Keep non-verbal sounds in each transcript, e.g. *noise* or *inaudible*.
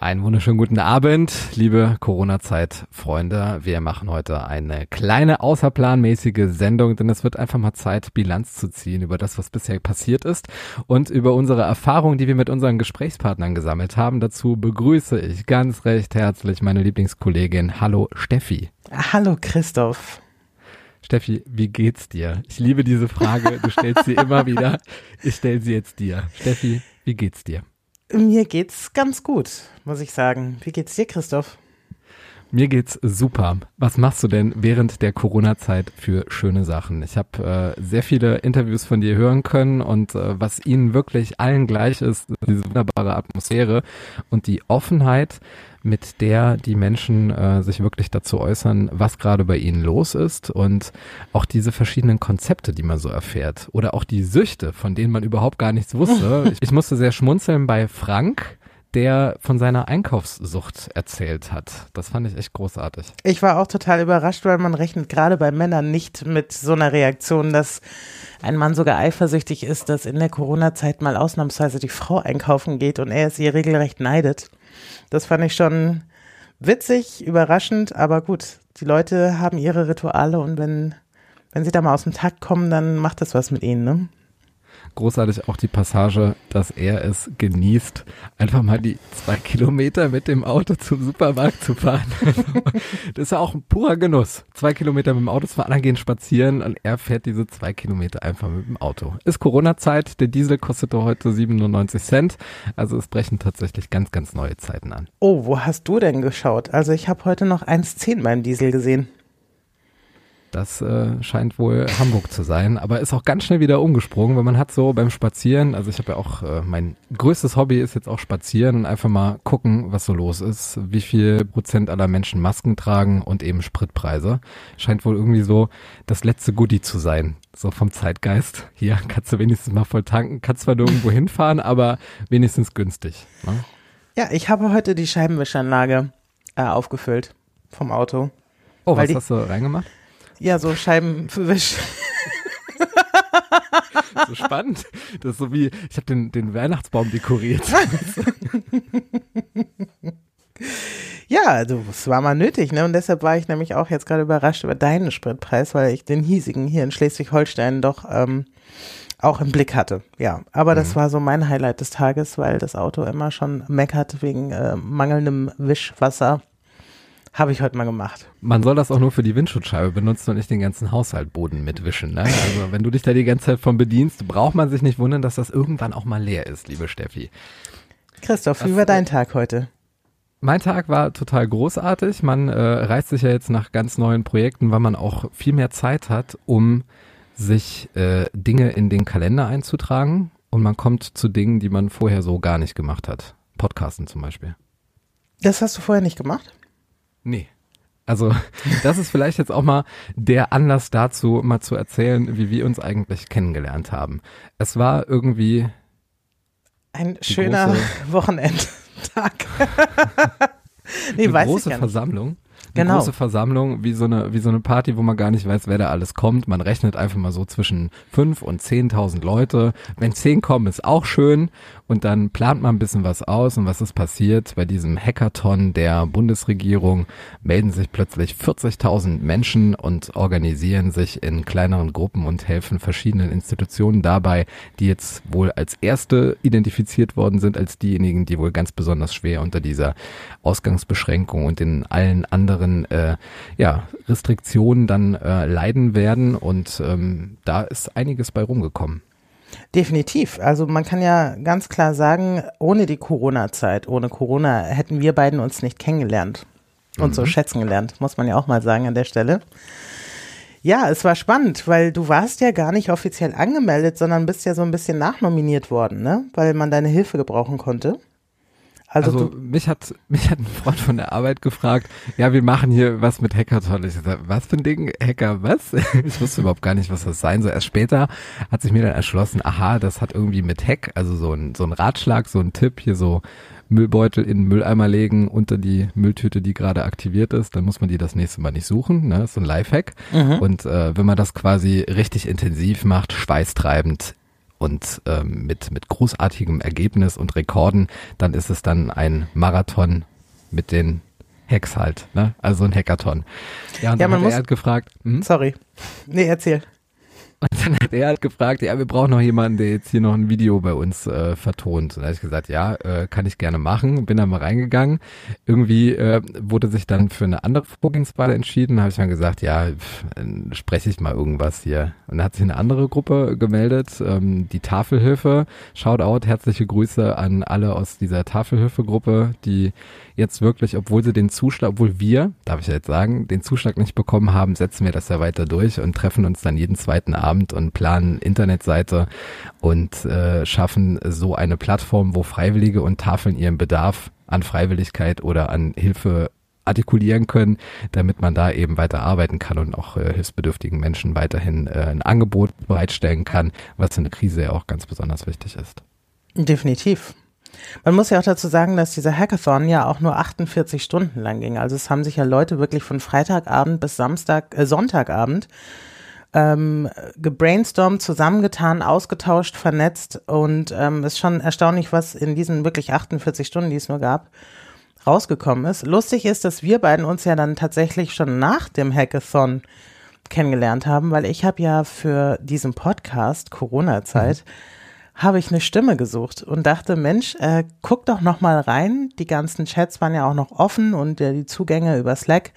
Einen wunderschönen guten Abend, liebe Corona-Zeit-Freunde. Wir machen heute eine kleine außerplanmäßige Sendung, denn es wird einfach mal Zeit, Bilanz zu ziehen über das, was bisher passiert ist und über unsere Erfahrungen, die wir mit unseren Gesprächspartnern gesammelt haben. Dazu begrüße ich ganz recht herzlich meine Lieblingskollegin. Hallo Steffi. Hallo Christoph. Steffi, wie geht's dir? Ich liebe diese Frage. Du stellst sie *laughs* immer wieder. Ich stelle sie jetzt dir. Steffi, wie geht's dir? Mir geht's ganz gut, muss ich sagen. Wie geht's dir, Christoph? Mir geht's super. Was machst du denn während der Corona-Zeit für schöne Sachen? Ich habe äh, sehr viele Interviews von dir hören können und äh, was ihnen wirklich allen gleich ist, diese wunderbare Atmosphäre und die Offenheit, mit der die Menschen äh, sich wirklich dazu äußern, was gerade bei ihnen los ist und auch diese verschiedenen Konzepte, die man so erfährt oder auch die Süchte, von denen man überhaupt gar nichts wusste. ich, *laughs* ich musste sehr schmunzeln bei Frank, der von seiner Einkaufssucht erzählt hat. Das fand ich echt großartig. Ich war auch total überrascht, weil man rechnet gerade bei Männern nicht mit so einer Reaktion, dass ein Mann sogar eifersüchtig ist, dass in der Corona-Zeit mal ausnahmsweise die Frau einkaufen geht und er es ihr regelrecht neidet. Das fand ich schon witzig, überraschend, aber gut, die Leute haben ihre Rituale und wenn, wenn sie da mal aus dem Takt kommen, dann macht das was mit ihnen, ne? Großartig auch die Passage, dass er es genießt, einfach mal die zwei Kilometer mit dem Auto zum Supermarkt zu fahren. *laughs* das ist ja auch ein purer Genuss. Zwei Kilometer mit dem Auto zu fahren, andere gehen spazieren und er fährt diese zwei Kilometer einfach mit dem Auto. Ist Corona-Zeit, der Diesel kostete heute 97 Cent, also es brechen tatsächlich ganz, ganz neue Zeiten an. Oh, wo hast du denn geschaut? Also ich habe heute noch 1,10 beim Diesel gesehen. Das äh, scheint wohl Hamburg zu sein, aber ist auch ganz schnell wieder umgesprungen, weil man hat so beim Spazieren, also ich habe ja auch, äh, mein größtes Hobby ist jetzt auch Spazieren und einfach mal gucken, was so los ist, wie viel Prozent aller Menschen Masken tragen und eben Spritpreise. Scheint wohl irgendwie so das letzte Goodie zu sein, so vom Zeitgeist. Hier kannst du wenigstens mal voll tanken, kannst zwar nirgendwo *laughs* hinfahren, aber wenigstens günstig. Ne? Ja, ich habe heute die Scheibenwischanlage äh, aufgefüllt vom Auto. Oh, was hast du reingemacht? Ja, so Scheiben für Wisch. *laughs* so spannend. Das ist so wie, ich habe den, den Weihnachtsbaum dekoriert. *laughs* ja, also es war mal nötig, ne? Und deshalb war ich nämlich auch jetzt gerade überrascht über deinen Spritpreis, weil ich den hiesigen hier in Schleswig-Holstein doch ähm, auch im Blick hatte. Ja, aber mhm. das war so mein Highlight des Tages, weil das Auto immer schon meckert wegen äh, mangelndem Wischwasser. Habe ich heute mal gemacht. Man soll das auch nur für die Windschutzscheibe benutzen und nicht den ganzen Haushaltboden mitwischen. Ne? Also wenn du dich da die ganze Zeit von bedienst, braucht man sich nicht wundern, dass das irgendwann auch mal leer ist, liebe Steffi. Christoph, wie war dein Tag heute? Mein Tag war total großartig. Man äh, reißt sich ja jetzt nach ganz neuen Projekten, weil man auch viel mehr Zeit hat, um sich äh, Dinge in den Kalender einzutragen. Und man kommt zu Dingen, die man vorher so gar nicht gemacht hat. Podcasten zum Beispiel. Das hast du vorher nicht gemacht? Nee. Also *laughs* das ist vielleicht jetzt auch mal der Anlass dazu, mal zu erzählen, wie wir uns eigentlich kennengelernt haben. Es war irgendwie ein schöner *laughs* Wochenendtag. *laughs* nee, eine weiß große ich Versammlung. Eine genau. große Versammlung, wie so eine, wie so eine Party, wo man gar nicht weiß, wer da alles kommt. Man rechnet einfach mal so zwischen fünf und zehntausend Leute. Wenn zehn kommen, ist auch schön. Und dann plant man ein bisschen was aus und was ist passiert? Bei diesem Hackathon der Bundesregierung melden sich plötzlich 40.000 Menschen und organisieren sich in kleineren Gruppen und helfen verschiedenen Institutionen dabei, die jetzt wohl als erste identifiziert worden sind, als diejenigen, die wohl ganz besonders schwer unter dieser Ausgangsbeschränkung und in allen anderen äh, ja, Restriktionen dann äh, leiden werden. Und ähm, da ist einiges bei rumgekommen. Definitiv. Also man kann ja ganz klar sagen, ohne die Corona-Zeit, ohne Corona hätten wir beiden uns nicht kennengelernt und mhm. so schätzen gelernt, muss man ja auch mal sagen an der Stelle. Ja, es war spannend, weil du warst ja gar nicht offiziell angemeldet, sondern bist ja so ein bisschen nachnominiert worden, ne? Weil man deine Hilfe gebrauchen konnte. Also, also mich hat mich hat ein Freund von der Arbeit gefragt, ja, wir machen hier was mit Hackathon. Ich sag, was für ein Ding? Hacker, was? *laughs* Ich wusste überhaupt gar nicht, was das sein soll. Erst später hat sich mir dann erschlossen, aha, das hat irgendwie mit Hack, also so ein, so ein Ratschlag, so ein Tipp, hier so Müllbeutel in den Mülleimer legen unter die Mülltüte, die gerade aktiviert ist, dann muss man die das nächste Mal nicht suchen. Ne? Das ist so ein Lifehack. Mhm. Und äh, wenn man das quasi richtig intensiv macht, schweißtreibend und ähm, mit, mit großartigem Ergebnis und Rekorden, dann ist es dann ein Marathon mit den Hacks halt, ne? Also ein Hackathon. Ja, und ja, man muss, er hat gefragt. Hm? Sorry. Nee, erzähl. Und dann hat er halt gefragt, ja, wir brauchen noch jemanden, der jetzt hier noch ein Video bei uns äh, vertont. Und da habe ich gesagt, ja, äh, kann ich gerne machen. Bin da mal reingegangen. Irgendwie äh, wurde sich dann für eine andere Vorgehensweise entschieden. Da habe ich dann gesagt, ja, pff, spreche ich mal irgendwas hier. Und da hat sich eine andere Gruppe gemeldet, ähm, die Tafelhilfe. Shoutout, herzliche Grüße an alle aus dieser Tafelhilfe-Gruppe, die jetzt wirklich, obwohl sie den Zuschlag, obwohl wir, darf ich jetzt sagen, den Zuschlag nicht bekommen haben, setzen wir das ja weiter durch und treffen uns dann jeden zweiten Abend und planen Internetseite und äh, schaffen so eine Plattform, wo Freiwillige und Tafeln ihren Bedarf an Freiwilligkeit oder an Hilfe artikulieren können, damit man da eben weiter arbeiten kann und auch äh, hilfsbedürftigen Menschen weiterhin äh, ein Angebot bereitstellen kann, was in der Krise ja auch ganz besonders wichtig ist. Definitiv. Man muss ja auch dazu sagen, dass dieser Hackathon ja auch nur 48 Stunden lang ging. Also es haben sich ja Leute wirklich von Freitagabend bis Samstag, äh, Sonntagabend ähm, gebrainstormt, zusammengetan, ausgetauscht, vernetzt und ähm, ist schon erstaunlich, was in diesen wirklich 48 Stunden, die es nur gab, rausgekommen ist. Lustig ist, dass wir beiden uns ja dann tatsächlich schon nach dem Hackathon kennengelernt haben, weil ich habe ja für diesen Podcast Corona-Zeit mhm habe ich eine Stimme gesucht und dachte, Mensch, äh, guck doch noch mal rein. Die ganzen Chats waren ja auch noch offen und äh, die Zugänge über Slack.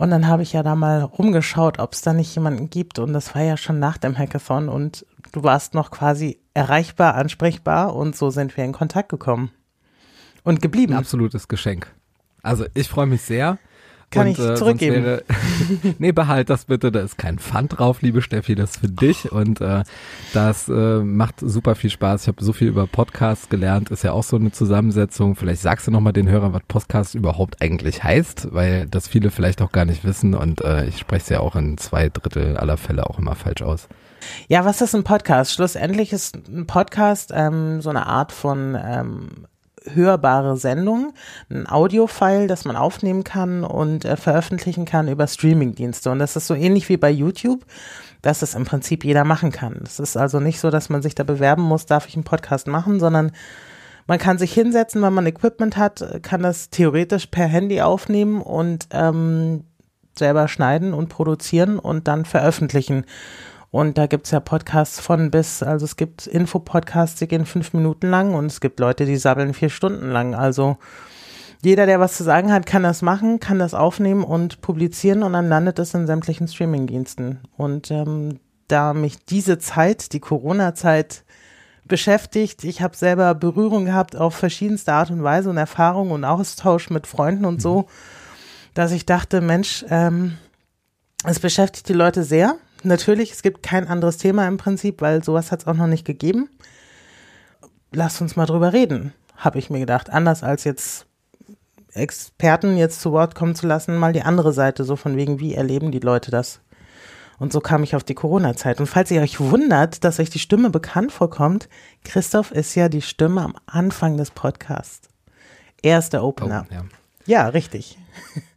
Und dann habe ich ja da mal rumgeschaut, ob es da nicht jemanden gibt. Und das war ja schon nach dem Hackathon und du warst noch quasi erreichbar, ansprechbar und so sind wir in Kontakt gekommen und geblieben. Ein absolutes Geschenk. Also ich freue mich sehr. Kann und, ich äh, zurückgeben? Wäre, *laughs* nee, behalt das bitte. Da ist kein Pfand drauf, liebe Steffi. Das ist für dich. Und äh, das äh, macht super viel Spaß. Ich habe so viel über Podcasts gelernt. Ist ja auch so eine Zusammensetzung. Vielleicht sagst du nochmal den Hörern, was Podcast überhaupt eigentlich heißt, weil das viele vielleicht auch gar nicht wissen. Und äh, ich spreche es ja auch in zwei Drittel aller Fälle auch immer falsch aus. Ja, was ist ein Podcast? Schlussendlich ist ein Podcast ähm, so eine Art von ähm, hörbare Sendung, ein Audiofile, das man aufnehmen kann und äh, veröffentlichen kann über Streamingdienste. Und das ist so ähnlich wie bei YouTube, dass es im Prinzip jeder machen kann. Es ist also nicht so, dass man sich da bewerben muss, darf ich einen Podcast machen, sondern man kann sich hinsetzen, wenn man Equipment hat, kann das theoretisch per Handy aufnehmen und ähm, selber schneiden und produzieren und dann veröffentlichen. Und da gibt's ja Podcasts von bis, also es gibt Infopodcasts, die gehen fünf Minuten lang und es gibt Leute, die sabbeln vier Stunden lang. Also jeder, der was zu sagen hat, kann das machen, kann das aufnehmen und publizieren und dann landet es in sämtlichen Streamingdiensten. Und ähm, da mich diese Zeit, die Corona-Zeit, beschäftigt. Ich habe selber Berührung gehabt auf verschiedenste Art und Weise und Erfahrung und Austausch mit Freunden und so, mhm. dass ich dachte, Mensch, ähm, es beschäftigt die Leute sehr natürlich, es gibt kein anderes Thema im Prinzip, weil sowas hat es auch noch nicht gegeben. Lass uns mal drüber reden, habe ich mir gedacht. Anders als jetzt Experten jetzt zu Wort kommen zu lassen, mal die andere Seite, so von wegen, wie erleben die Leute das? Und so kam ich auf die Corona-Zeit. Und falls ihr euch wundert, dass euch die Stimme bekannt vorkommt, Christoph ist ja die Stimme am Anfang des Podcasts. Er ist der Opener. Oh, ja. ja, richtig. *laughs*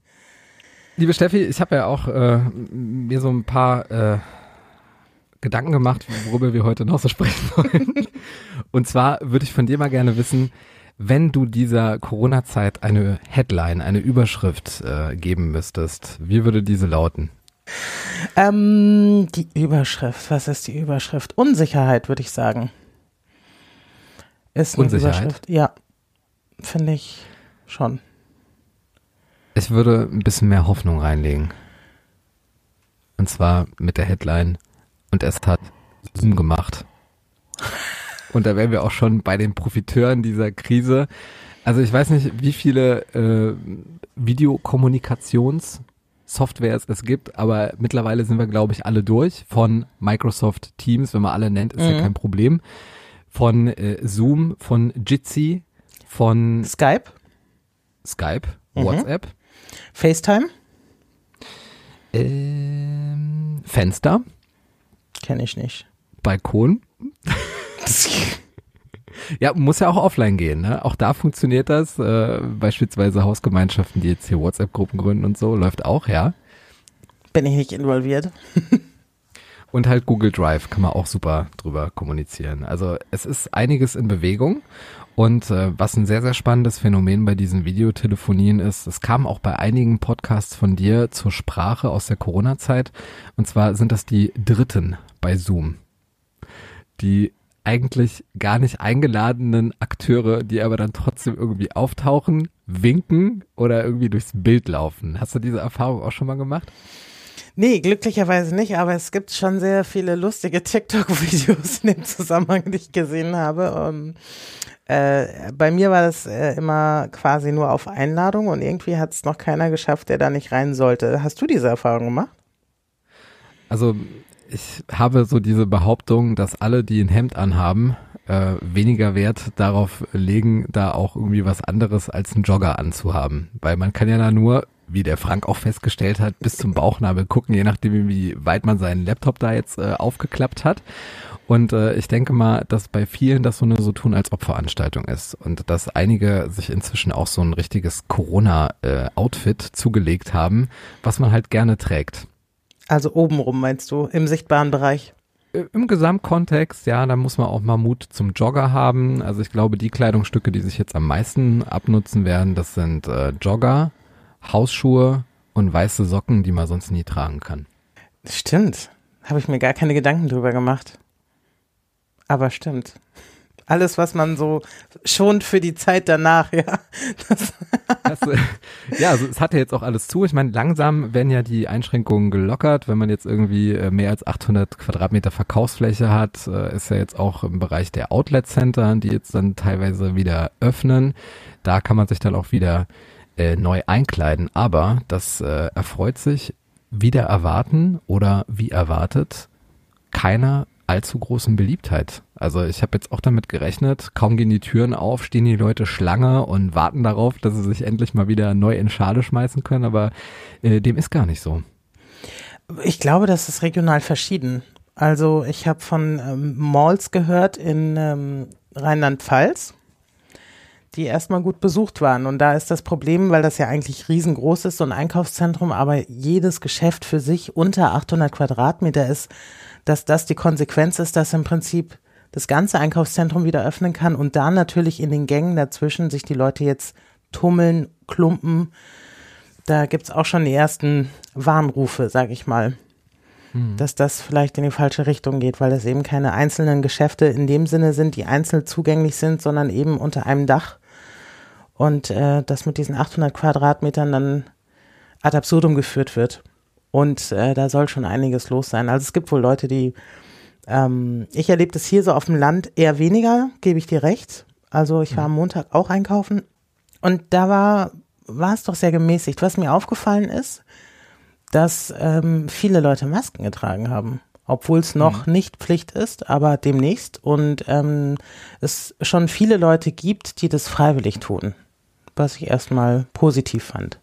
Liebe Steffi, ich habe ja auch äh, mir so ein paar äh, Gedanken gemacht, worüber wir heute noch so sprechen wollen. Und zwar würde ich von dir mal gerne wissen, wenn du dieser Corona-Zeit eine Headline, eine Überschrift äh, geben müsstest, wie würde diese lauten? Ähm, die Überschrift, was ist die Überschrift? Unsicherheit, würde ich sagen. Ist eine Unsicherheit? Überschrift. Ja, finde ich schon. Ich würde ein bisschen mehr Hoffnung reinlegen. Und zwar mit der Headline und es hat Zoom gemacht. *laughs* Und da wären wir auch schon bei den Profiteuren dieser Krise. Also ich weiß nicht, wie viele äh, Videokommunikationssoftwares es gibt, aber mittlerweile sind wir, glaube ich, alle durch. Von Microsoft Teams, wenn man alle nennt, ist mhm. ja kein Problem. Von äh, Zoom, von Jitsi, von Skype. Skype, mhm. WhatsApp. FaceTime? Ähm, Fenster. Kenne ich nicht. Balkon. Ja, muss ja auch offline gehen. Ne? Auch da funktioniert das. Äh, beispielsweise Hausgemeinschaften, die jetzt hier WhatsApp-Gruppen gründen und so, läuft auch, ja. Bin ich nicht involviert. *laughs* und halt Google Drive kann man auch super drüber kommunizieren. Also es ist einiges in Bewegung. Und äh, was ein sehr, sehr spannendes Phänomen bei diesen Videotelefonien ist, es kam auch bei einigen Podcasts von dir zur Sprache aus der Corona-Zeit. Und zwar sind das die Dritten bei Zoom. Die eigentlich gar nicht eingeladenen Akteure, die aber dann trotzdem irgendwie auftauchen, winken oder irgendwie durchs Bild laufen. Hast du diese Erfahrung auch schon mal gemacht? Nee, glücklicherweise nicht, aber es gibt schon sehr viele lustige TikTok-Videos in dem Zusammenhang, die ich gesehen habe. Ähm, äh, bei mir war das äh, immer quasi nur auf Einladung und irgendwie hat es noch keiner geschafft, der da nicht rein sollte. Hast du diese Erfahrung gemacht? Also ich habe so diese Behauptung, dass alle, die ein Hemd anhaben, äh, weniger Wert darauf legen, da auch irgendwie was anderes als einen Jogger anzuhaben. Weil man kann ja da nur, wie der Frank auch festgestellt hat, bis zum Bauchnabel gucken, je nachdem, wie weit man seinen Laptop da jetzt äh, aufgeklappt hat. Und äh, ich denke mal, dass bei vielen das so eine so tun als Obveranstaltung ist und dass einige sich inzwischen auch so ein richtiges Corona-Outfit äh, zugelegt haben, was man halt gerne trägt. Also obenrum meinst du, im sichtbaren Bereich? Äh, Im Gesamtkontext, ja, da muss man auch mal Mut zum Jogger haben. Also ich glaube, die Kleidungsstücke, die sich jetzt am meisten abnutzen werden, das sind äh, Jogger, Hausschuhe und weiße Socken, die man sonst nie tragen kann. Stimmt. Habe ich mir gar keine Gedanken drüber gemacht. Aber stimmt. Alles, was man so schont für die Zeit danach, *laughs* ja. Das ja, also es hat ja jetzt auch alles zu. Ich meine, langsam werden ja die Einschränkungen gelockert. Wenn man jetzt irgendwie äh, mehr als 800 Quadratmeter Verkaufsfläche hat, äh, ist ja jetzt auch im Bereich der Outlet Center, die jetzt dann teilweise wieder öffnen. Da kann man sich dann auch wieder äh, neu einkleiden. Aber das äh, erfreut sich wieder erwarten oder wie erwartet keiner allzu großen Beliebtheit. Also ich habe jetzt auch damit gerechnet, kaum gehen die Türen auf, stehen die Leute Schlange und warten darauf, dass sie sich endlich mal wieder neu in Schale schmeißen können, aber äh, dem ist gar nicht so. Ich glaube, das ist regional verschieden. Also ich habe von ähm, Malls gehört in ähm, Rheinland-Pfalz, die erstmal gut besucht waren. Und da ist das Problem, weil das ja eigentlich riesengroß ist, so ein Einkaufszentrum, aber jedes Geschäft für sich unter 800 Quadratmeter ist, dass das die Konsequenz ist, dass im Prinzip das ganze Einkaufszentrum wieder öffnen kann und da natürlich in den Gängen dazwischen sich die Leute jetzt tummeln, klumpen. Da gibt's auch schon die ersten Warnrufe, sag ich mal, hm. dass das vielleicht in die falsche Richtung geht, weil das eben keine einzelnen Geschäfte in dem Sinne sind, die einzeln zugänglich sind, sondern eben unter einem Dach. Und äh, das mit diesen 800 Quadratmetern dann ad absurdum geführt wird. Und äh, da soll schon einiges los sein. Also es gibt wohl Leute, die, ähm, ich erlebe das hier so auf dem Land eher weniger, gebe ich dir recht. Also ich war am Montag auch einkaufen und da war, war es doch sehr gemäßigt. Was mir aufgefallen ist, dass ähm, viele Leute Masken getragen haben obwohl es noch mhm. nicht Pflicht ist, aber demnächst und ähm, es schon viele Leute gibt, die das freiwillig tun, was ich erstmal positiv fand.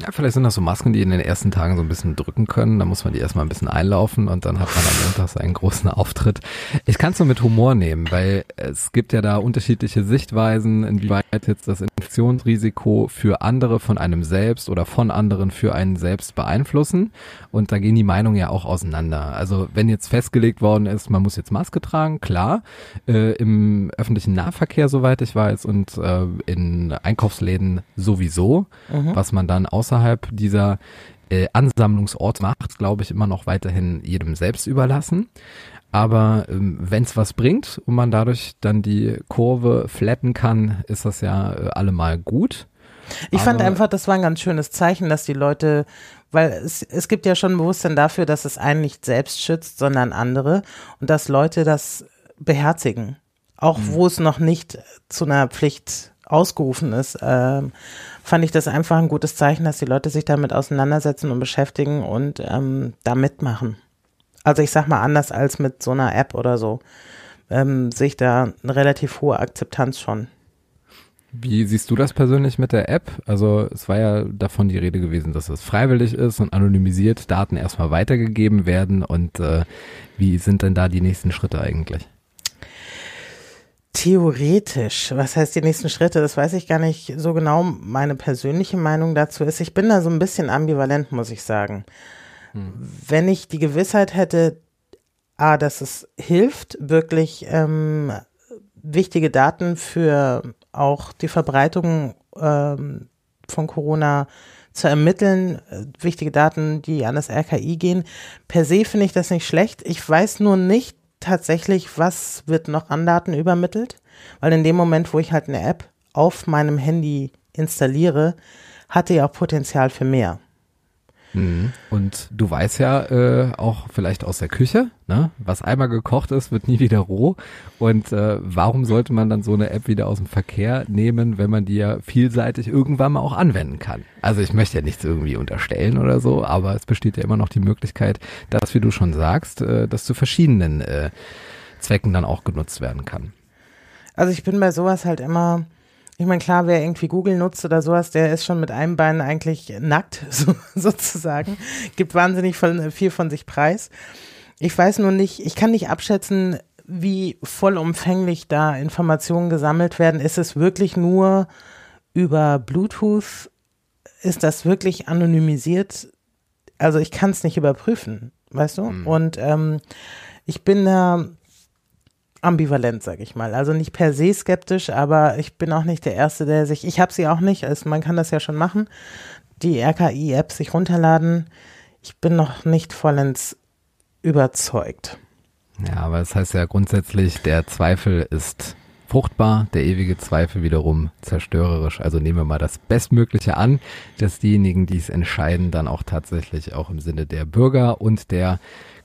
Ja, vielleicht sind das so Masken, die in den ersten Tagen so ein bisschen drücken können. Da muss man die erstmal ein bisschen einlaufen und dann hat man am Montag seinen großen Auftritt. Ich kann es nur mit Humor nehmen, weil es gibt ja da unterschiedliche Sichtweisen, inwieweit jetzt das Infektionsrisiko für andere von einem selbst oder von anderen für einen selbst beeinflussen. Und da gehen die Meinungen ja auch auseinander. Also wenn jetzt festgelegt worden ist, man muss jetzt Maske tragen, klar, äh, im öffentlichen Nahverkehr, soweit ich weiß, und äh, in Einkaufsläden sowieso, mhm. was man dann aus außerhalb dieser äh, Ansammlungsort macht, glaube ich, immer noch weiterhin jedem selbst überlassen. Aber ähm, wenn es was bringt und man dadurch dann die Kurve flatten kann, ist das ja äh, allemal gut. Ich Aber fand einfach, das war ein ganz schönes Zeichen, dass die Leute, weil es, es gibt ja schon ein Bewusstsein dafür, dass es einen nicht selbst schützt, sondern andere und dass Leute das beherzigen. Auch mhm. wo es noch nicht zu einer Pflicht ausgerufen ist, äh, fand ich das einfach ein gutes Zeichen, dass die Leute sich damit auseinandersetzen und beschäftigen und ähm, da mitmachen. Also ich sag mal anders als mit so einer App oder so, ähm, sehe ich da eine relativ hohe Akzeptanz schon. Wie siehst du das persönlich mit der App? Also es war ja davon die Rede gewesen, dass es freiwillig ist und anonymisiert Daten erstmal weitergegeben werden. Und äh, wie sind denn da die nächsten Schritte eigentlich? Theoretisch, was heißt die nächsten Schritte? Das weiß ich gar nicht so genau. Meine persönliche Meinung dazu ist, ich bin da so ein bisschen ambivalent, muss ich sagen. Hm. Wenn ich die Gewissheit hätte, ah, dass es hilft, wirklich ähm, wichtige Daten für auch die Verbreitung ähm, von Corona zu ermitteln, äh, wichtige Daten, die an das RKI gehen. Per se finde ich das nicht schlecht. Ich weiß nur nicht, tatsächlich, was wird noch an Daten übermittelt? Weil in dem Moment, wo ich halt eine App auf meinem Handy installiere, hatte ja auch Potenzial für mehr. Mhm. Und du weißt ja äh, auch vielleicht aus der Küche, ne? was einmal gekocht ist, wird nie wieder roh. Und äh, warum sollte man dann so eine App wieder aus dem Verkehr nehmen, wenn man die ja vielseitig irgendwann mal auch anwenden kann? Also ich möchte ja nichts irgendwie unterstellen oder so, aber es besteht ja immer noch die Möglichkeit, dass, wie du schon sagst, äh, das zu verschiedenen äh, Zwecken dann auch genutzt werden kann. Also ich bin bei sowas halt immer ich meine, klar, wer irgendwie Google nutzt oder sowas, der ist schon mit einem Bein eigentlich nackt, *laughs* so, sozusagen. Gibt wahnsinnig viel von sich preis. Ich weiß nur nicht, ich kann nicht abschätzen, wie vollumfänglich da Informationen gesammelt werden. Ist es wirklich nur über Bluetooth? Ist das wirklich anonymisiert? Also ich kann es nicht überprüfen, weißt du? Mhm. Und ähm, ich bin da ambivalent, sage ich mal. Also nicht per se skeptisch, aber ich bin auch nicht der Erste, der sich, ich habe sie auch nicht, also man kann das ja schon machen, die RKI-App sich runterladen. Ich bin noch nicht vollends überzeugt. Ja, aber es das heißt ja grundsätzlich, der Zweifel ist fruchtbar, der ewige Zweifel wiederum zerstörerisch. Also nehmen wir mal das Bestmögliche an, dass diejenigen, die es entscheiden, dann auch tatsächlich auch im Sinne der Bürger und der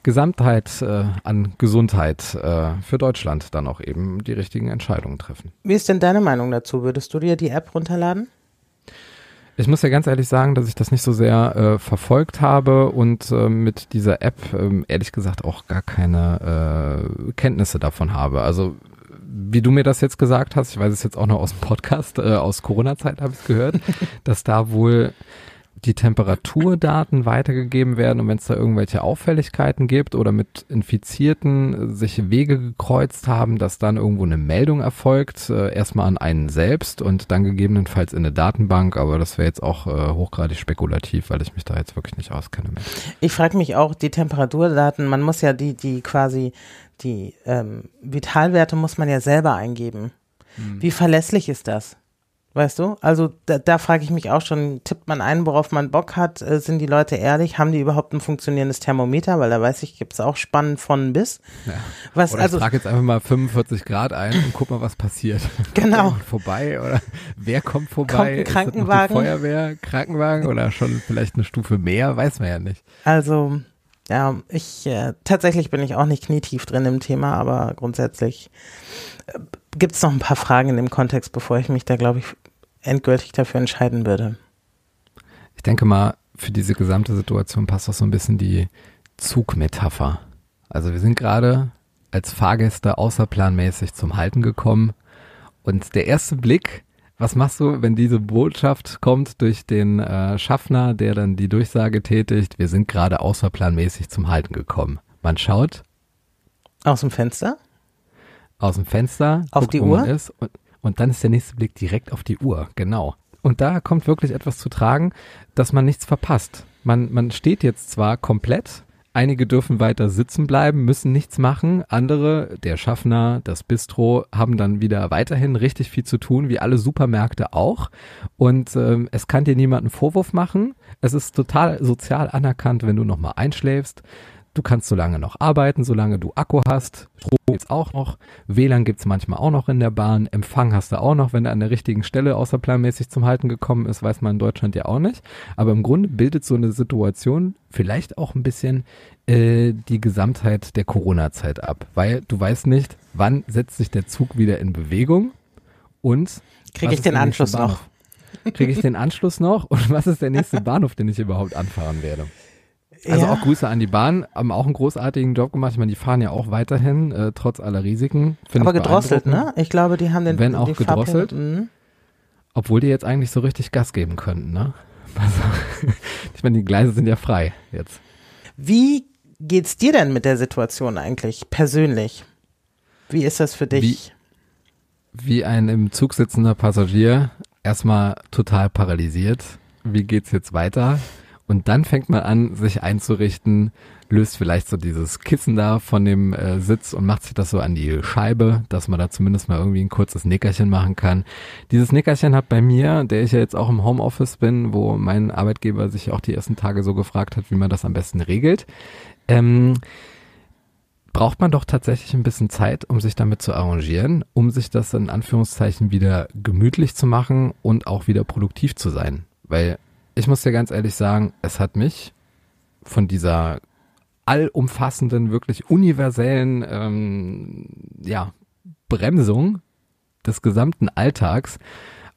Gesamtheit äh, an Gesundheit äh, für Deutschland dann auch eben die richtigen Entscheidungen treffen. Wie ist denn deine Meinung dazu? Würdest du dir die App runterladen? Ich muss ja ganz ehrlich sagen, dass ich das nicht so sehr äh, verfolgt habe und äh, mit dieser App äh, ehrlich gesagt auch gar keine äh, Kenntnisse davon habe. Also wie du mir das jetzt gesagt hast, ich weiß es jetzt auch noch aus dem Podcast, äh, aus Corona-Zeit habe ich es gehört, *laughs* dass da wohl die Temperaturdaten weitergegeben werden und wenn es da irgendwelche Auffälligkeiten gibt oder mit Infizierten sich Wege gekreuzt haben, dass dann irgendwo eine Meldung erfolgt, äh, erstmal an einen selbst und dann gegebenenfalls in eine Datenbank, aber das wäre jetzt auch äh, hochgradig spekulativ, weil ich mich da jetzt wirklich nicht auskenne mit. Ich frage mich auch, die Temperaturdaten, man muss ja die, die quasi, die ähm, Vitalwerte muss man ja selber eingeben. Hm. Wie verlässlich ist das? Weißt du? Also da, da frage ich mich auch schon, tippt man ein, worauf man Bock hat? Äh, sind die Leute ehrlich? Haben die überhaupt ein funktionierendes Thermometer? Weil da weiß ich, gibt es auch Spannen von bis. Ja. Was, oder also, ich frage jetzt einfach mal 45 Grad ein und guck mal, was passiert. *laughs* Genau. vorbei oder wer kommt vorbei? Kommt ein Krankenwagen? Feuerwehr, Krankenwagen oder schon vielleicht eine Stufe mehr? Weiß man ja nicht. Also ja, ich äh, tatsächlich bin ich auch nicht knietief drin im Thema, aber grundsätzlich äh, gibt es noch ein paar Fragen in dem Kontext, bevor ich mich da, glaube ich, endgültig dafür entscheiden würde. Ich denke mal, für diese gesamte Situation passt auch so ein bisschen die Zugmetapher. Also wir sind gerade als Fahrgäste außerplanmäßig zum Halten gekommen und der erste Blick, was machst du, wenn diese Botschaft kommt durch den äh, Schaffner, der dann die Durchsage tätigt, wir sind gerade außerplanmäßig zum Halten gekommen? Man schaut aus dem Fenster? Aus dem Fenster, auf guckt, die Uhr ist und, und dann ist der nächste Blick direkt auf die Uhr, genau. Und da kommt wirklich etwas zu tragen, dass man nichts verpasst. Man, man steht jetzt zwar komplett, einige dürfen weiter sitzen bleiben, müssen nichts machen, andere, der Schaffner, das Bistro, haben dann wieder weiterhin richtig viel zu tun, wie alle Supermärkte auch. Und ähm, es kann dir niemand einen Vorwurf machen. Es ist total sozial anerkannt, wenn du nochmal einschläfst. Du kannst so lange noch arbeiten, solange du Akku hast. Strom gibt's auch noch. WLAN gibt's manchmal auch noch in der Bahn. Empfang hast du auch noch, wenn er an der richtigen Stelle außerplanmäßig zum Halten gekommen ist, weiß man in Deutschland ja auch nicht. Aber im Grunde bildet so eine Situation vielleicht auch ein bisschen äh, die Gesamtheit der Corona-Zeit ab. Weil du weißt nicht, wann setzt sich der Zug wieder in Bewegung und kriege ich den Anschluss noch. Kriege ich den Anschluss noch? Und was ist der nächste *laughs* Bahnhof, den ich überhaupt anfahren werde? Also ja. auch Grüße an die Bahn, haben auch einen großartigen Job gemacht. Ich meine, die fahren ja auch weiterhin, äh, trotz aller Risiken. Aber gedrosselt, ne? Ich glaube, die haben den Wenn auch gedrosselt. Mhm. Obwohl die jetzt eigentlich so richtig Gas geben könnten, ne? Also, *laughs* ich meine, die Gleise sind ja frei jetzt. Wie geht's dir denn mit der Situation eigentlich persönlich? Wie ist das für dich? wie ein im Zug sitzender Passagier erstmal total paralysiert. Wie geht's jetzt weiter? Und dann fängt man an, sich einzurichten, löst vielleicht so dieses Kissen da von dem äh, Sitz und macht sich das so an die Scheibe, dass man da zumindest mal irgendwie ein kurzes Nickerchen machen kann. Dieses Nickerchen hat bei mir, der ich ja jetzt auch im Homeoffice bin, wo mein Arbeitgeber sich auch die ersten Tage so gefragt hat, wie man das am besten regelt, ähm, braucht man doch tatsächlich ein bisschen Zeit, um sich damit zu arrangieren, um sich das in Anführungszeichen wieder gemütlich zu machen und auch wieder produktiv zu sein. Weil ich muss dir ganz ehrlich sagen, es hat mich von dieser allumfassenden, wirklich universellen ähm, ja, Bremsung des gesamten Alltags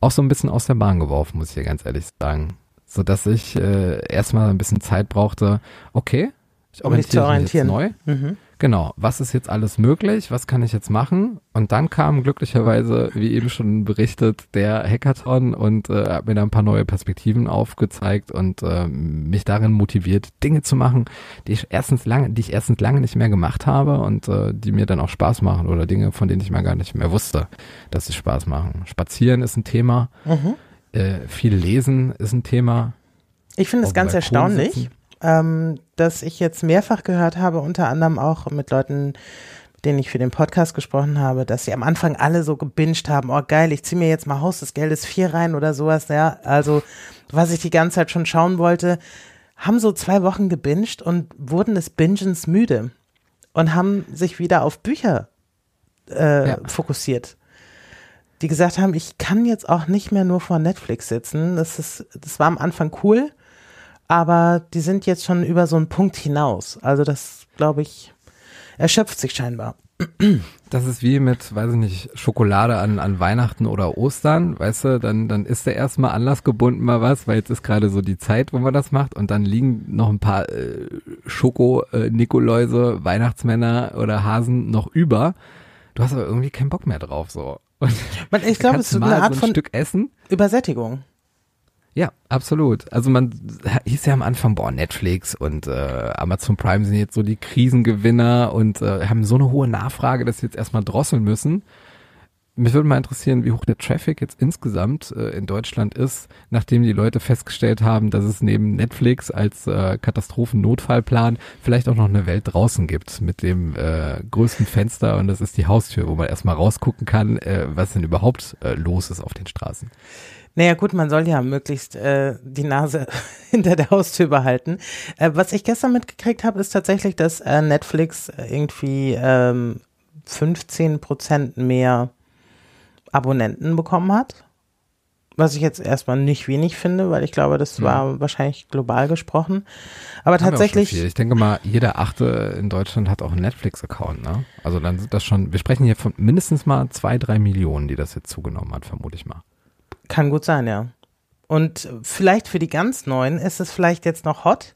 auch so ein bisschen aus der Bahn geworfen, muss ich dir ganz ehrlich sagen. So dass ich äh, erstmal ein bisschen Zeit brauchte, okay, ich orientiere mich jetzt neu. Mhm. Genau, was ist jetzt alles möglich? Was kann ich jetzt machen? Und dann kam glücklicherweise, wie eben schon berichtet, der Hackathon und äh, hat mir da ein paar neue Perspektiven aufgezeigt und äh, mich darin motiviert, Dinge zu machen, die ich erstens lange, die ich erstens lange nicht mehr gemacht habe und äh, die mir dann auch Spaß machen oder Dinge, von denen ich mir gar nicht mehr wusste, dass sie Spaß machen. Spazieren ist ein Thema, mhm. äh, viel lesen ist ein Thema. Ich finde es ganz erstaunlich. Ähm, das ich jetzt mehrfach gehört habe, unter anderem auch mit Leuten, mit denen ich für den Podcast gesprochen habe, dass sie am Anfang alle so gebinged haben, oh geil, ich ziehe mir jetzt mal Haus des Geldes 4 rein oder sowas, ja, also was ich die ganze Zeit schon schauen wollte, haben so zwei Wochen gebinged und wurden des Bingens müde und haben sich wieder auf Bücher äh, ja. fokussiert die gesagt haben, ich kann jetzt auch nicht mehr nur vor Netflix sitzen. Das ist, das war am Anfang cool, aber die sind jetzt schon über so einen Punkt hinaus. Also das, glaube ich, erschöpft sich scheinbar. Das ist wie mit, weiß ich nicht, Schokolade an, an Weihnachten oder Ostern, weißt du, dann, dann ist der erstmal anlassgebunden mal was, weil jetzt ist gerade so die Zeit, wo man das macht und dann liegen noch ein paar äh, Schoko-Nikoläuse, äh, Weihnachtsmänner oder Hasen noch über. Du hast aber irgendwie keinen Bock mehr drauf, so. Und ich glaube, es ist eine Art so ein von Stück Essen. Übersättigung. Ja, absolut. Also man hieß ja am Anfang, boah, Netflix und äh, Amazon Prime sind jetzt so die Krisengewinner und äh, haben so eine hohe Nachfrage, dass sie jetzt erstmal drosseln müssen. Mich würde mal interessieren, wie hoch der Traffic jetzt insgesamt äh, in Deutschland ist, nachdem die Leute festgestellt haben, dass es neben Netflix als äh, Katastrophennotfallplan vielleicht auch noch eine Welt draußen gibt mit dem äh, größten Fenster und das ist die Haustür, wo man erstmal rausgucken kann, äh, was denn überhaupt äh, los ist auf den Straßen. Naja gut, man soll ja möglichst äh, die Nase *laughs* hinter der Haustür behalten. Äh, was ich gestern mitgekriegt habe, ist tatsächlich, dass äh, Netflix irgendwie ähm, 15 Prozent mehr Abonnenten bekommen hat. Was ich jetzt erstmal nicht wenig finde, weil ich glaube, das war ja. wahrscheinlich global gesprochen. Aber Haben tatsächlich. Ich denke mal, jeder Achte in Deutschland hat auch einen Netflix-Account, ne? Also dann sind das schon, wir sprechen hier von mindestens mal zwei, drei Millionen, die das jetzt zugenommen hat, vermute ich mal. Kann gut sein, ja. Und vielleicht für die ganz Neuen ist es vielleicht jetzt noch hot,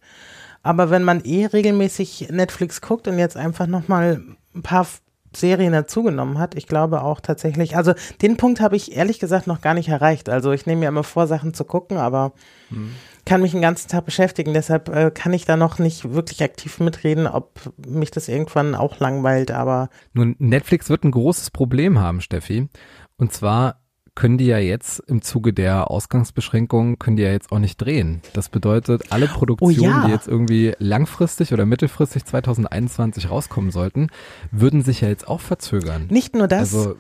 aber wenn man eh regelmäßig Netflix guckt und jetzt einfach nochmal ein paar Serien dazugenommen hat, ich glaube auch tatsächlich, also den Punkt habe ich ehrlich gesagt noch gar nicht erreicht. Also ich nehme mir immer vor, Sachen zu gucken, aber hm. kann mich den ganzen Tag beschäftigen. Deshalb äh, kann ich da noch nicht wirklich aktiv mitreden, ob mich das irgendwann auch langweilt, aber. Nun, Netflix wird ein großes Problem haben, Steffi. Und zwar können die ja jetzt im Zuge der Ausgangsbeschränkungen, können die ja jetzt auch nicht drehen. Das bedeutet, alle Produktionen, oh ja. die jetzt irgendwie langfristig oder mittelfristig 2021 rauskommen sollten, würden sich ja jetzt auch verzögern. Nicht nur das. Also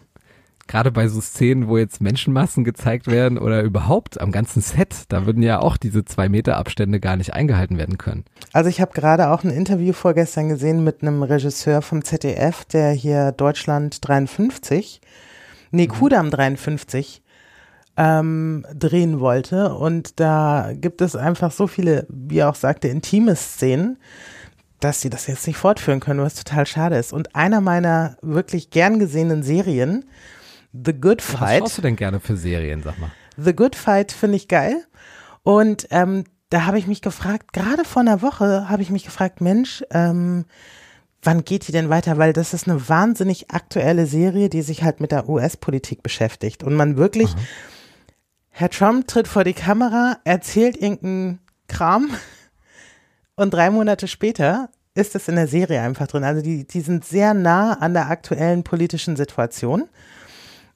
gerade bei so Szenen, wo jetzt Menschenmassen gezeigt werden oder überhaupt am ganzen Set, da würden ja auch diese zwei Meter Abstände gar nicht eingehalten werden können. Also ich habe gerade auch ein Interview vorgestern gesehen mit einem Regisseur vom ZDF, der hier Deutschland 53 nee, Kudam 53 ähm, drehen wollte. Und da gibt es einfach so viele, wie er auch sagte, intime Szenen, dass sie das jetzt nicht fortführen können, was total schade ist. Und einer meiner wirklich gern gesehenen Serien, The Good Fight. Was schaust du denn gerne für Serien, sag mal? The Good Fight finde ich geil. Und ähm, da habe ich mich gefragt, gerade vor einer Woche habe ich mich gefragt, Mensch, ähm, wann geht die denn weiter? Weil das ist eine wahnsinnig aktuelle Serie, die sich halt mit der US-Politik beschäftigt. Und man wirklich, Aha. Herr Trump tritt vor die Kamera, erzählt irgendeinen Kram *laughs* und drei Monate später ist es in der Serie einfach drin. Also die, die sind sehr nah an der aktuellen politischen Situation.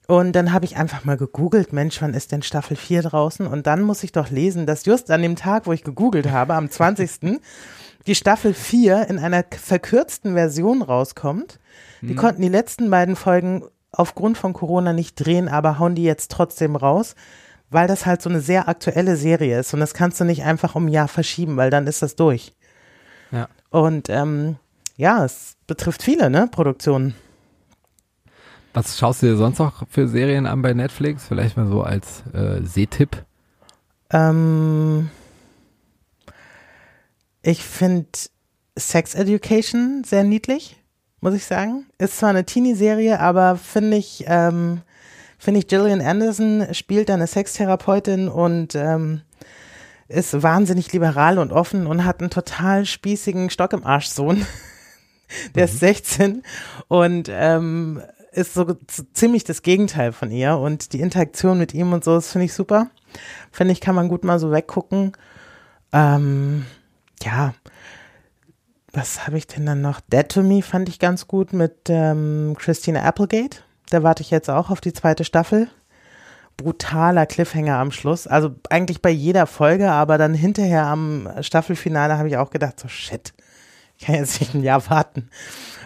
Und dann habe ich einfach mal gegoogelt, Mensch, wann ist denn Staffel 4 draußen? Und dann muss ich doch lesen, dass just an dem Tag, wo ich gegoogelt habe, am 20. *laughs* die Staffel 4 in einer verkürzten Version rauskommt. Die hm. konnten die letzten beiden Folgen aufgrund von Corona nicht drehen, aber hauen die jetzt trotzdem raus, weil das halt so eine sehr aktuelle Serie ist. Und das kannst du nicht einfach um ein Jahr verschieben, weil dann ist das durch. Ja. Und ähm, ja, es betrifft viele, ne, Produktionen. Was schaust du dir sonst noch für Serien an bei Netflix? Vielleicht mal so als äh, Sehtipp. Ähm, ich finde Sex Education sehr niedlich, muss ich sagen. Ist zwar eine Teenie-Serie, aber finde ich, ähm, finde ich, Gillian Anderson spielt eine Sextherapeutin und ähm, ist wahnsinnig liberal und offen und hat einen total spießigen Stock im Arsch Sohn. *laughs* Der mhm. ist 16 und ähm, ist so ziemlich das Gegenteil von ihr und die Interaktion mit ihm und so, das finde ich super. Finde ich, kann man gut mal so weggucken. Ähm, ja, was habe ich denn dann noch? Dead to Me fand ich ganz gut mit ähm, Christina Applegate. Da warte ich jetzt auch auf die zweite Staffel. Brutaler Cliffhanger am Schluss. Also eigentlich bei jeder Folge, aber dann hinterher am Staffelfinale habe ich auch gedacht, so shit, ich kann jetzt nicht ein Jahr warten.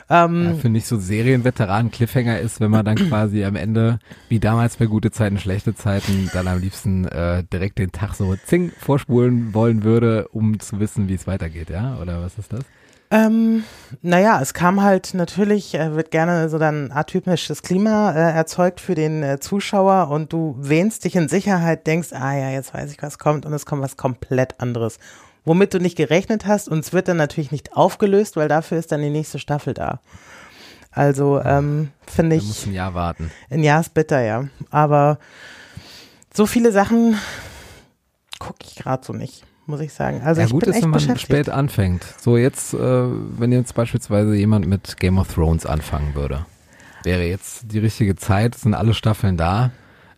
Ähm, ja, Finde ich so Serienveteranen Cliffhanger ist, wenn man dann quasi am Ende, wie damals bei gute Zeiten, schlechte Zeiten, dann am liebsten äh, direkt den Tag so zing vorspulen wollen würde, um zu wissen, wie es weitergeht, ja? Oder was ist das? Ähm, naja, es kam halt natürlich, äh, wird gerne so dann atypisches Klima äh, erzeugt für den äh, Zuschauer und du wähnst dich in Sicherheit, denkst, ah ja, jetzt weiß ich, was kommt und es kommt was komplett anderes womit du nicht gerechnet hast und es wird dann natürlich nicht aufgelöst, weil dafür ist dann die nächste Staffel da. Also ähm, finde ich. Du musst ein Jahr warten. Ein Jahr ist bitter, ja. Aber so viele Sachen gucke ich gerade so nicht, muss ich sagen. Also ja, ich gut bin ist, echt wenn man spät anfängt. So jetzt, äh, wenn jetzt beispielsweise jemand mit Game of Thrones anfangen würde, wäre jetzt die richtige Zeit, sind alle Staffeln da.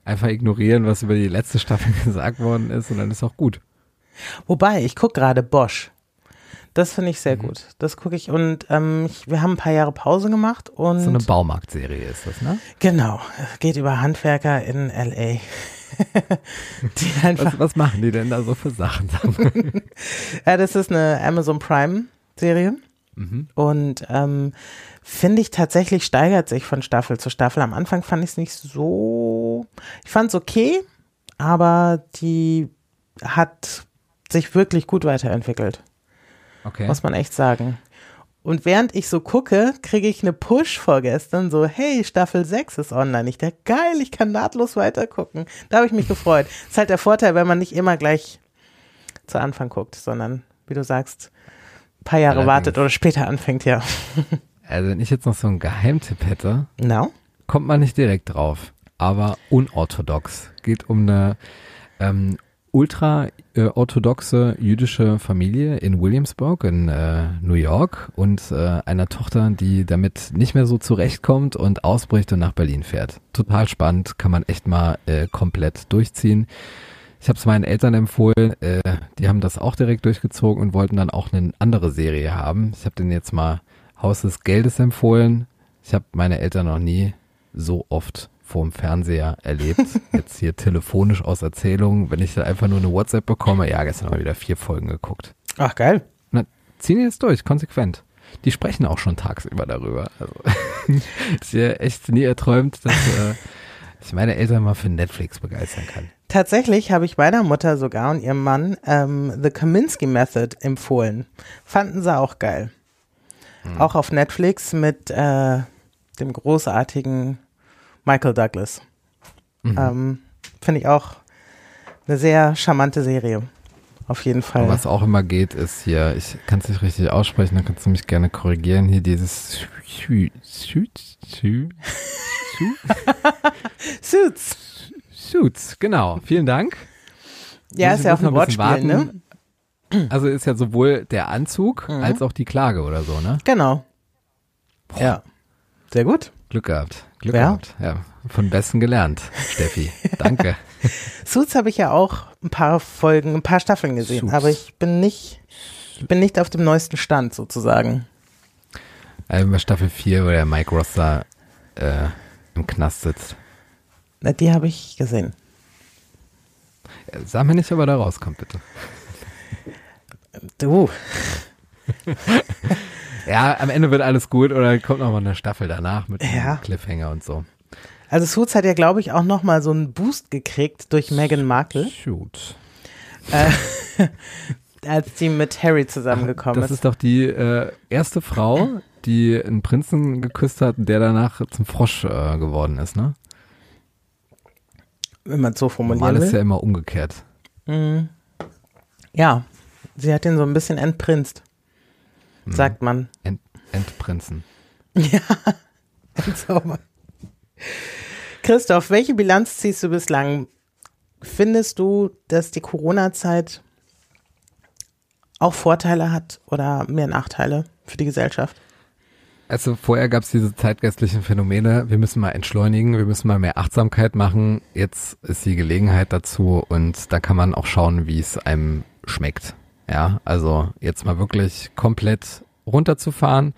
Einfach ignorieren, was über die letzte Staffel *laughs* gesagt worden ist und dann ist auch gut. Wobei, ich gucke gerade Bosch. Das finde ich sehr mhm. gut. Das gucke ich und ähm, ich, wir haben ein paar Jahre Pause gemacht und. So eine Baumarktserie ist das, ne? Genau. Geht über Handwerker in LA. *laughs* was, was machen die denn da so für Sachen? *laughs* ja, das ist eine Amazon Prime Serie. Mhm. Und ähm, finde ich tatsächlich steigert sich von Staffel zu Staffel. Am Anfang fand ich es nicht so. Ich fand es okay, aber die hat sich wirklich gut weiterentwickelt. Okay. Muss man echt sagen. Und während ich so gucke, kriege ich eine Push vorgestern, so, hey, Staffel 6 ist online. Ich dachte, geil, ich kann nahtlos weitergucken. Da habe ich mich gefreut. Das *laughs* ist halt der Vorteil, wenn man nicht immer gleich zu Anfang guckt, sondern, wie du sagst, ein paar Jahre Allerdings. wartet oder später anfängt, ja. *laughs* Also wenn ich jetzt noch so einen Geheimtipp hätte, no? kommt man nicht direkt drauf, aber unorthodox. Geht um eine ähm, ultra-orthodoxe äh, jüdische Familie in Williamsburg in äh, New York und äh, einer Tochter, die damit nicht mehr so zurechtkommt und ausbricht und nach Berlin fährt. Total spannend, kann man echt mal äh, komplett durchziehen. Ich habe es meinen Eltern empfohlen, äh, die haben das auch direkt durchgezogen und wollten dann auch eine andere Serie haben. Ich habe denen jetzt mal Haus des Geldes empfohlen. Ich habe meine Eltern noch nie so oft vorm Fernseher erlebt. *laughs* Jetzt hier telefonisch aus Erzählungen, wenn ich da einfach nur eine WhatsApp bekomme. Ja, gestern haben wir wieder vier Folgen geguckt. Ach, geil. Na, ziehen jetzt durch, konsequent. Die sprechen auch schon tagsüber darüber. Also, *laughs* ist ja echt nie erträumt, dass äh, ich meine Eltern mal für Netflix begeistern kann. Tatsächlich habe ich meiner Mutter sogar und ihrem Mann ähm, The Kaminsky Method empfohlen. Fanden sie auch geil. Hm. Auch auf Netflix mit äh, dem großartigen Michael Douglas. Mhm. Ähm, Finde ich auch eine sehr charmante Serie. Auf jeden Fall. Aber was auch immer geht, ist hier, ich kann es nicht richtig aussprechen, dann kannst du mich gerne korrigieren. Hier dieses Suits. Suits, genau. Vielen Dank. Ja, ist ja auch ein Wortspiel, ne? Also ist ja sowohl der Anzug mhm. als auch die Klage oder so, ne? Genau. Boah. Ja. Sehr gut. Glück gehabt. Glück ja. gehabt. Ja, von Besten gelernt, Steffi. Danke. *laughs* Suits habe ich ja auch ein paar Folgen, ein paar Staffeln gesehen, Suits. aber ich bin nicht, bin nicht auf dem neuesten Stand sozusagen. Also Staffel 4, wo der Mike Ross da äh, im Knast sitzt. Na, die habe ich gesehen. Sag mir nicht, ob er da rauskommt, bitte. Du. *laughs* ja, am Ende wird alles gut oder kommt noch mal eine Staffel danach mit ja. Cliffhanger und so. Also Suits hat ja, glaube ich, auch noch mal so einen Boost gekriegt durch Meghan Markle. Shoot. Äh, *laughs* als die mit Harry zusammengekommen ist. Das ist doch die äh, erste Frau, die einen Prinzen geküsst hat, der danach zum Frosch äh, geworden ist, ne? Wenn man es so formuliert. Normal ist ja immer umgekehrt. Mhm. Ja, sie hat ihn so ein bisschen entprinzt, mhm. sagt man. Ent, entprinzen. *laughs* Ja, entzaubern. Christoph, welche Bilanz ziehst du bislang? Findest du, dass die Corona-Zeit auch Vorteile hat oder mehr Nachteile für die Gesellschaft? Also vorher gab es diese zeitgeistlichen Phänomene, wir müssen mal entschleunigen, wir müssen mal mehr Achtsamkeit machen. Jetzt ist die Gelegenheit dazu und da kann man auch schauen, wie es einem schmeckt. Ja, also jetzt mal wirklich komplett runterzufahren,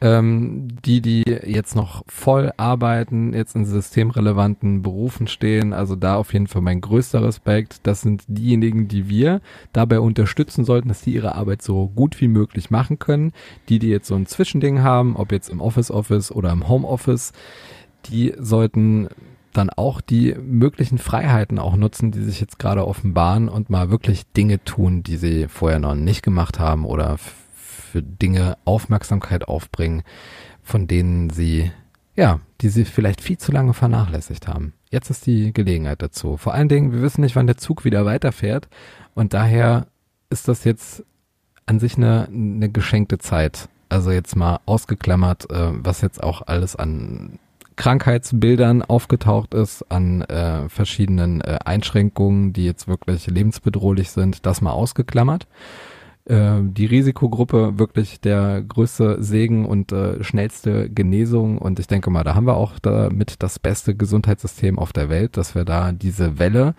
ähm, die, die jetzt noch voll arbeiten, jetzt in systemrelevanten Berufen stehen, also da auf jeden Fall mein größter Respekt. Das sind diejenigen, die wir dabei unterstützen sollten, dass die ihre Arbeit so gut wie möglich machen können. Die, die jetzt so ein Zwischending haben, ob jetzt im Office Office oder im Home Office, die sollten dann auch die möglichen Freiheiten auch nutzen, die sich jetzt gerade offenbaren und mal wirklich Dinge tun, die sie vorher noch nicht gemacht haben oder für Dinge Aufmerksamkeit aufbringen, von denen sie, ja, die sie vielleicht viel zu lange vernachlässigt haben. Jetzt ist die Gelegenheit dazu. Vor allen Dingen, wir wissen nicht, wann der Zug wieder weiterfährt und daher ist das jetzt an sich eine, eine geschenkte Zeit. Also jetzt mal ausgeklammert, äh, was jetzt auch alles an Krankheitsbildern aufgetaucht ist, an äh, verschiedenen äh, Einschränkungen, die jetzt wirklich lebensbedrohlich sind, das mal ausgeklammert. Äh, die Risikogruppe wirklich der größte Segen und äh, schnellste Genesung. Und ich denke mal, da haben wir auch damit das beste Gesundheitssystem auf der Welt, dass wir da diese Welle,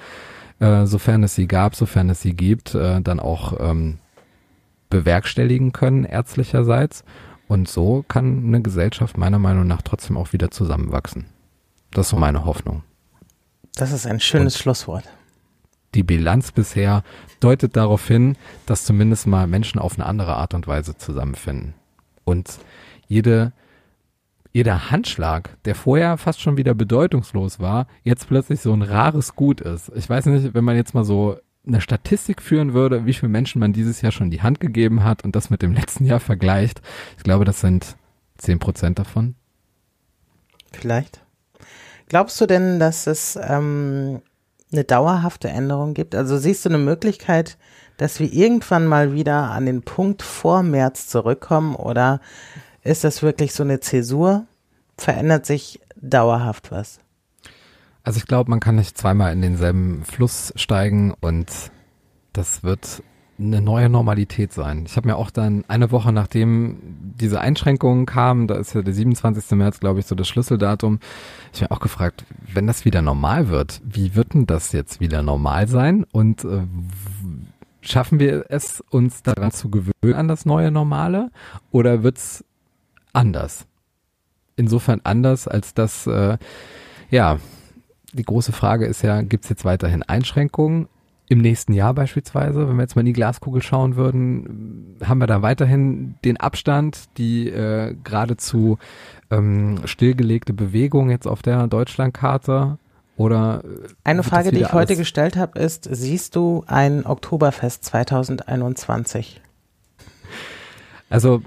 äh, sofern es sie gab, sofern es sie gibt, äh, dann auch ähm, bewerkstelligen können, ärztlicherseits. Und so kann eine Gesellschaft meiner Meinung nach trotzdem auch wieder zusammenwachsen. Das ist so meine Hoffnung. Das ist ein schönes und Schlusswort die Bilanz bisher deutet darauf hin, dass zumindest mal Menschen auf eine andere Art und Weise zusammenfinden. Und jede, jeder Handschlag, der vorher fast schon wieder bedeutungslos war, jetzt plötzlich so ein rares Gut ist. Ich weiß nicht, wenn man jetzt mal so eine Statistik führen würde, wie viele Menschen man dieses Jahr schon die Hand gegeben hat und das mit dem letzten Jahr vergleicht. Ich glaube, das sind zehn Prozent davon. Vielleicht. Glaubst du denn, dass es ähm, eine dauerhafte Änderung gibt? Also siehst du eine Möglichkeit, dass wir irgendwann mal wieder an den Punkt vor März zurückkommen oder ist das wirklich so eine Zäsur? Verändert sich dauerhaft was? Also ich glaube, man kann nicht zweimal in denselben Fluss steigen und das wird eine neue Normalität sein. Ich habe mir auch dann eine Woche nachdem diese Einschränkungen kamen, da ist ja der 27. März, glaube ich, so das Schlüsseldatum, ich mir auch gefragt, wenn das wieder normal wird, wie wird denn das jetzt wieder normal sein und äh, schaffen wir es, uns daran zu gewöhnen an das neue Normale oder wird's anders? Insofern anders, als dass, äh, ja, die große Frage ist ja, gibt's jetzt weiterhin Einschränkungen im nächsten Jahr beispielsweise, wenn wir jetzt mal in die Glaskugel schauen würden, haben wir da weiterhin den Abstand, die äh, geradezu ähm, stillgelegte Bewegung jetzt auf der Deutschlandkarte? Oder äh, eine Frage, die ich heute gestellt habe, ist: Siehst du ein Oktoberfest 2021? Also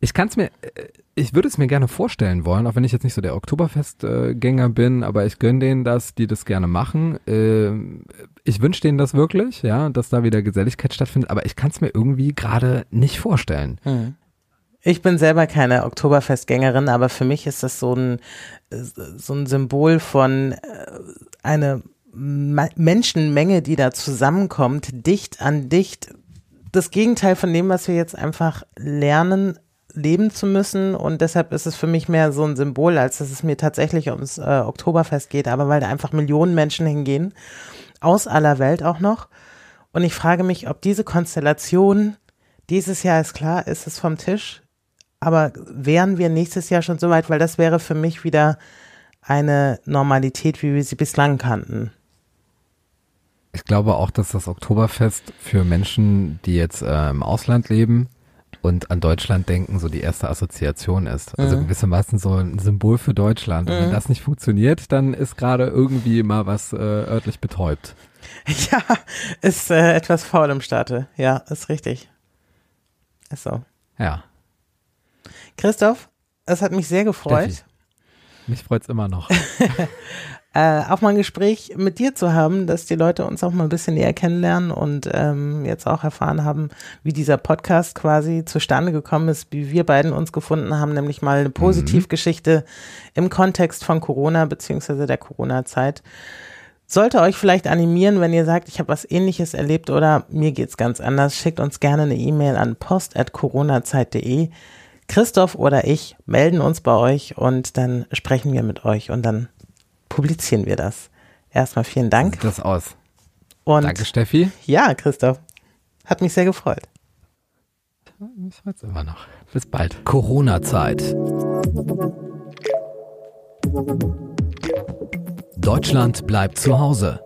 ich kann es mir, äh, ich würde es mir gerne vorstellen wollen, auch wenn ich jetzt nicht so der Oktoberfestgänger bin, aber ich gönne denen das, die das gerne machen. Ähm, ich wünsche denen das wirklich, ja, dass da wieder Geselligkeit stattfindet, aber ich kann es mir irgendwie gerade nicht vorstellen. Hm. Ich bin selber keine Oktoberfestgängerin, aber für mich ist das so ein, so ein Symbol von äh, eine Menschenmenge, die da zusammenkommt, dicht an dicht. Das Gegenteil von dem, was wir jetzt einfach lernen, leben zu müssen und deshalb ist es für mich mehr so ein Symbol, als dass es mir tatsächlich ums äh, Oktoberfest geht, aber weil da einfach Millionen Menschen hingehen, aus aller Welt auch noch. Und ich frage mich, ob diese Konstellation dieses Jahr ist klar, ist es vom Tisch, aber wären wir nächstes Jahr schon so weit, weil das wäre für mich wieder eine Normalität, wie wir sie bislang kannten. Ich glaube auch, dass das Oktoberfest für Menschen, die jetzt äh, im Ausland leben und an Deutschland denken, so die erste Assoziation ist. Also mhm. gewissermaßen so ein Symbol für Deutschland. Und wenn mhm. das nicht funktioniert, dann ist gerade irgendwie immer was äh, örtlich betäubt. *laughs* Ja, ist äh, etwas faul im Staate. Ja, ist richtig. Ist so. Ja. Christoph, es hat mich sehr gefreut. Steffi, mich freut's immer noch. *laughs* äh, auch mal ein Gespräch mit dir zu haben, dass die Leute uns auch mal ein bisschen näher kennenlernen und ähm, jetzt auch erfahren haben, wie dieser Podcast quasi zustande gekommen ist, wie wir beiden uns gefunden haben, nämlich mal eine mhm. Positivgeschichte mhm. im Kontext von Corona beziehungsweise der Corona-Zeit. Sollte euch vielleicht animieren, wenn ihr sagt, ich habe was ähnliches erlebt oder mir geht's ganz anders, schickt uns gerne eine E-Mail an post.coronazeit.de. Christoph oder ich melden uns bei euch und dann sprechen wir mit euch und dann publizieren wir das. Erstmal vielen Dank. Sieht das aus. Und Danke, Steffi. Ja, Christoph. Hat mich sehr gefreut. Mich freut's immer noch. Bis bald. Corona-Zeit. Deutschland bleibt zu Hause.